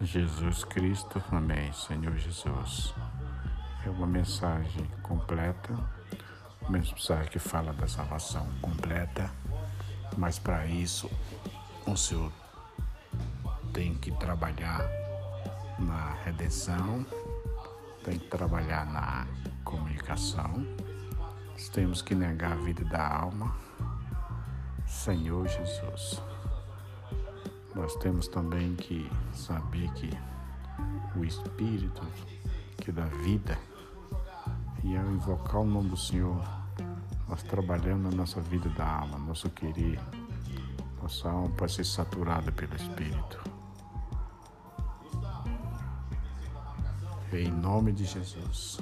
Jesus Cristo, amém, Senhor Jesus. É uma mensagem completa, uma mensagem que fala da salvação completa, mas para isso o Senhor tem que trabalhar na redenção, tem que trabalhar na comunicação, temos que negar a vida da alma, Senhor Jesus nós temos também que saber que o Espírito que dá vida, e ao invocar o nome do Senhor, nós trabalhamos na nossa vida da alma, nosso querer, nossa alma pode ser saturada pelo Espírito. Em nome de Jesus.